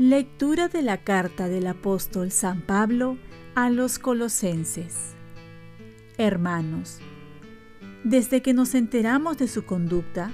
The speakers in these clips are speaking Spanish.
Lectura de la carta del apóstol San Pablo a los colosenses. Hermanos, desde que nos enteramos de su conducta,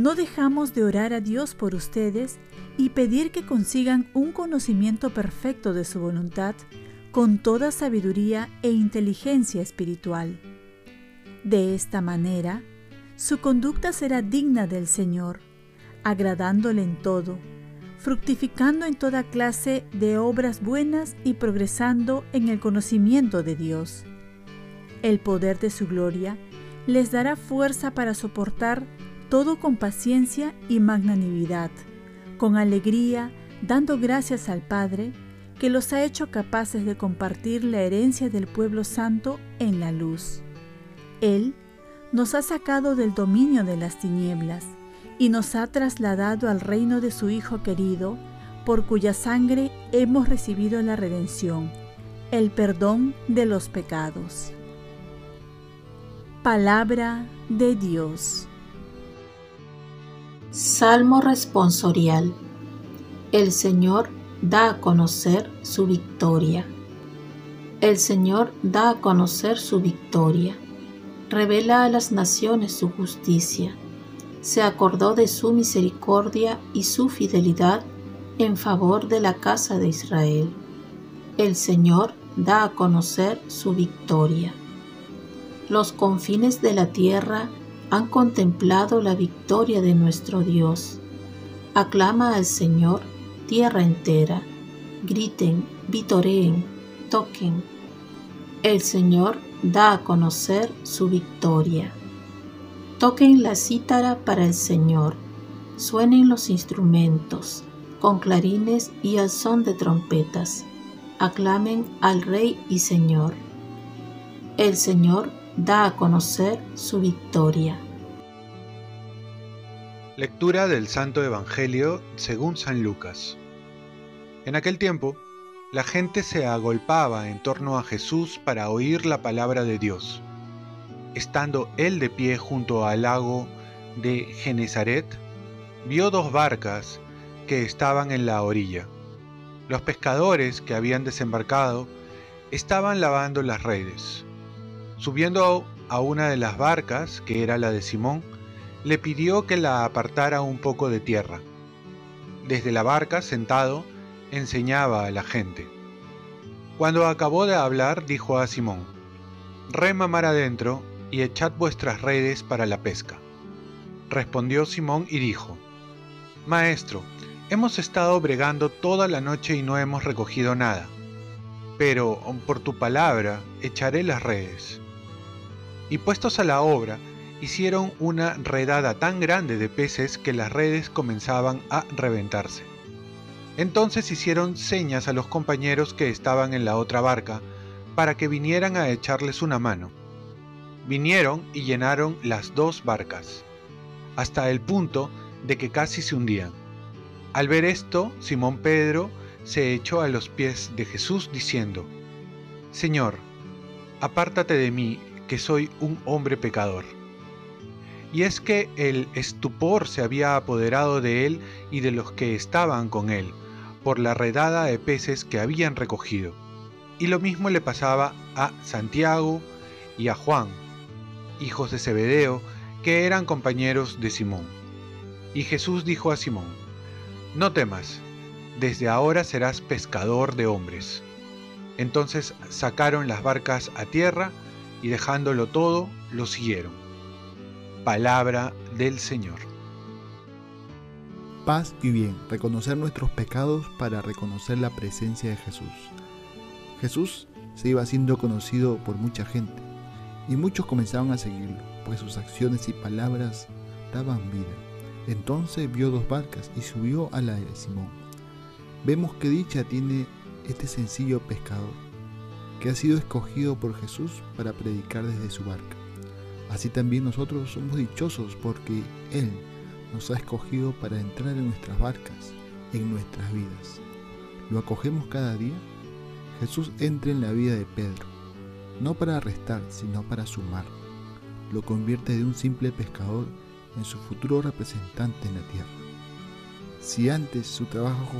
no dejamos de orar a Dios por ustedes y pedir que consigan un conocimiento perfecto de su voluntad con toda sabiduría e inteligencia espiritual. De esta manera, su conducta será digna del Señor, agradándole en todo fructificando en toda clase de obras buenas y progresando en el conocimiento de Dios. El poder de su gloria les dará fuerza para soportar todo con paciencia y magnanimidad, con alegría, dando gracias al Padre, que los ha hecho capaces de compartir la herencia del pueblo santo en la luz. Él nos ha sacado del dominio de las tinieblas y nos ha trasladado al reino de su Hijo querido, por cuya sangre hemos recibido la redención, el perdón de los pecados. Palabra de Dios. Salmo responsorial. El Señor da a conocer su victoria. El Señor da a conocer su victoria. Revela a las naciones su justicia se acordó de su misericordia y su fidelidad en favor de la casa de Israel. El Señor da a conocer su victoria. Los confines de la tierra han contemplado la victoria de nuestro Dios. Aclama al Señor tierra entera. Griten, vitoreen, toquen. El Señor da a conocer su victoria. Toquen la cítara para el Señor, suenen los instrumentos, con clarines y al son de trompetas. Aclamen al Rey y Señor. El Señor da a conocer su victoria. Lectura del Santo Evangelio según San Lucas. En aquel tiempo, la gente se agolpaba en torno a Jesús para oír la palabra de Dios estando él de pie junto al lago de Genezaret, vio dos barcas que estaban en la orilla. Los pescadores que habían desembarcado estaban lavando las redes. Subiendo a una de las barcas, que era la de Simón, le pidió que la apartara un poco de tierra. Desde la barca, sentado, enseñaba a la gente. Cuando acabó de hablar, dijo a Simón, Rema mar adentro y echad vuestras redes para la pesca. Respondió Simón y dijo, Maestro, hemos estado bregando toda la noche y no hemos recogido nada, pero por tu palabra echaré las redes. Y puestos a la obra, hicieron una redada tan grande de peces que las redes comenzaban a reventarse. Entonces hicieron señas a los compañeros que estaban en la otra barca para que vinieran a echarles una mano vinieron y llenaron las dos barcas, hasta el punto de que casi se hundían. Al ver esto, Simón Pedro se echó a los pies de Jesús diciendo, Señor, apártate de mí, que soy un hombre pecador. Y es que el estupor se había apoderado de él y de los que estaban con él, por la redada de peces que habían recogido. Y lo mismo le pasaba a Santiago y a Juan, hijos de Zebedeo, que eran compañeros de Simón. Y Jesús dijo a Simón, No temas, desde ahora serás pescador de hombres. Entonces sacaron las barcas a tierra y dejándolo todo, lo siguieron. Palabra del Señor. Paz y bien, reconocer nuestros pecados para reconocer la presencia de Jesús. Jesús se iba siendo conocido por mucha gente y muchos comenzaron a seguirlo, pues sus acciones y palabras daban vida. Entonces vio dos barcas y subió a la de Simón. Vemos que dicha tiene este sencillo pescador, que ha sido escogido por Jesús para predicar desde su barca. Así también nosotros somos dichosos porque Él nos ha escogido para entrar en nuestras barcas, en nuestras vidas. ¿Lo acogemos cada día? Jesús entra en la vida de Pedro, no para arrestar, sino para sumar. Lo convierte de un simple pescador en su futuro representante en la tierra. Si antes su trabajo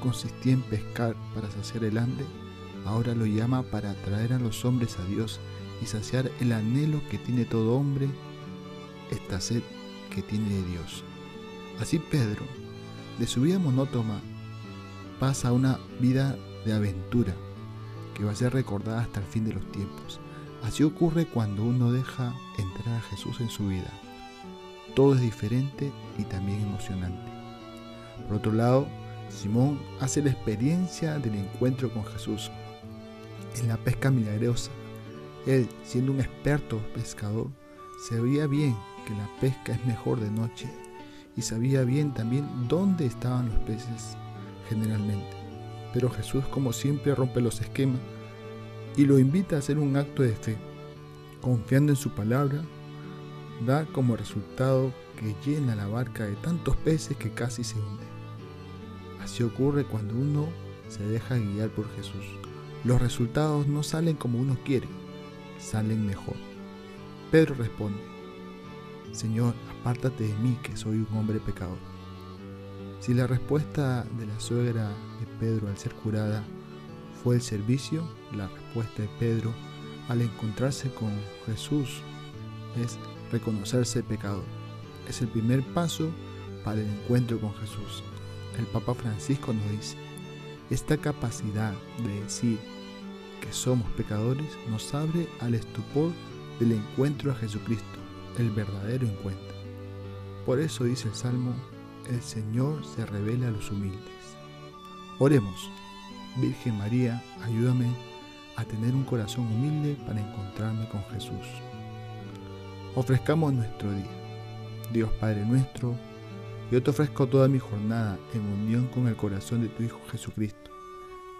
consistía en pescar para saciar el hambre, ahora lo llama para atraer a los hombres a Dios y saciar el anhelo que tiene todo hombre, esta sed que tiene de Dios. Así Pedro, de su vida monótona, pasa a una vida de aventura que va a ser recordada hasta el fin de los tiempos. Así ocurre cuando uno deja entrar a Jesús en su vida. Todo es diferente y también emocionante. Por otro lado, Simón hace la experiencia del encuentro con Jesús en la pesca milagrosa. Él, siendo un experto pescador, sabía bien que la pesca es mejor de noche y sabía bien también dónde estaban los peces generalmente. Pero Jesús, como siempre, rompe los esquemas y lo invita a hacer un acto de fe. Confiando en su palabra, da como resultado que llena la barca de tantos peces que casi se hunde. Así ocurre cuando uno se deja guiar por Jesús. Los resultados no salen como uno quiere, salen mejor. Pedro responde, Señor, apártate de mí que soy un hombre pecador. Si la respuesta de la suegra de Pedro al ser curada fue el servicio, la respuesta de Pedro al encontrarse con Jesús es reconocerse pecador. Es el primer paso para el encuentro con Jesús. El Papa Francisco nos dice, esta capacidad de decir que somos pecadores nos abre al estupor del encuentro a Jesucristo, el verdadero encuentro. Por eso dice el Salmo, el Señor se revela a los humildes. Oremos, Virgen María, ayúdame a tener un corazón humilde para encontrarme con Jesús. Ofrezcamos nuestro día. Dios Padre nuestro, yo te ofrezco toda mi jornada en unión con el corazón de tu Hijo Jesucristo,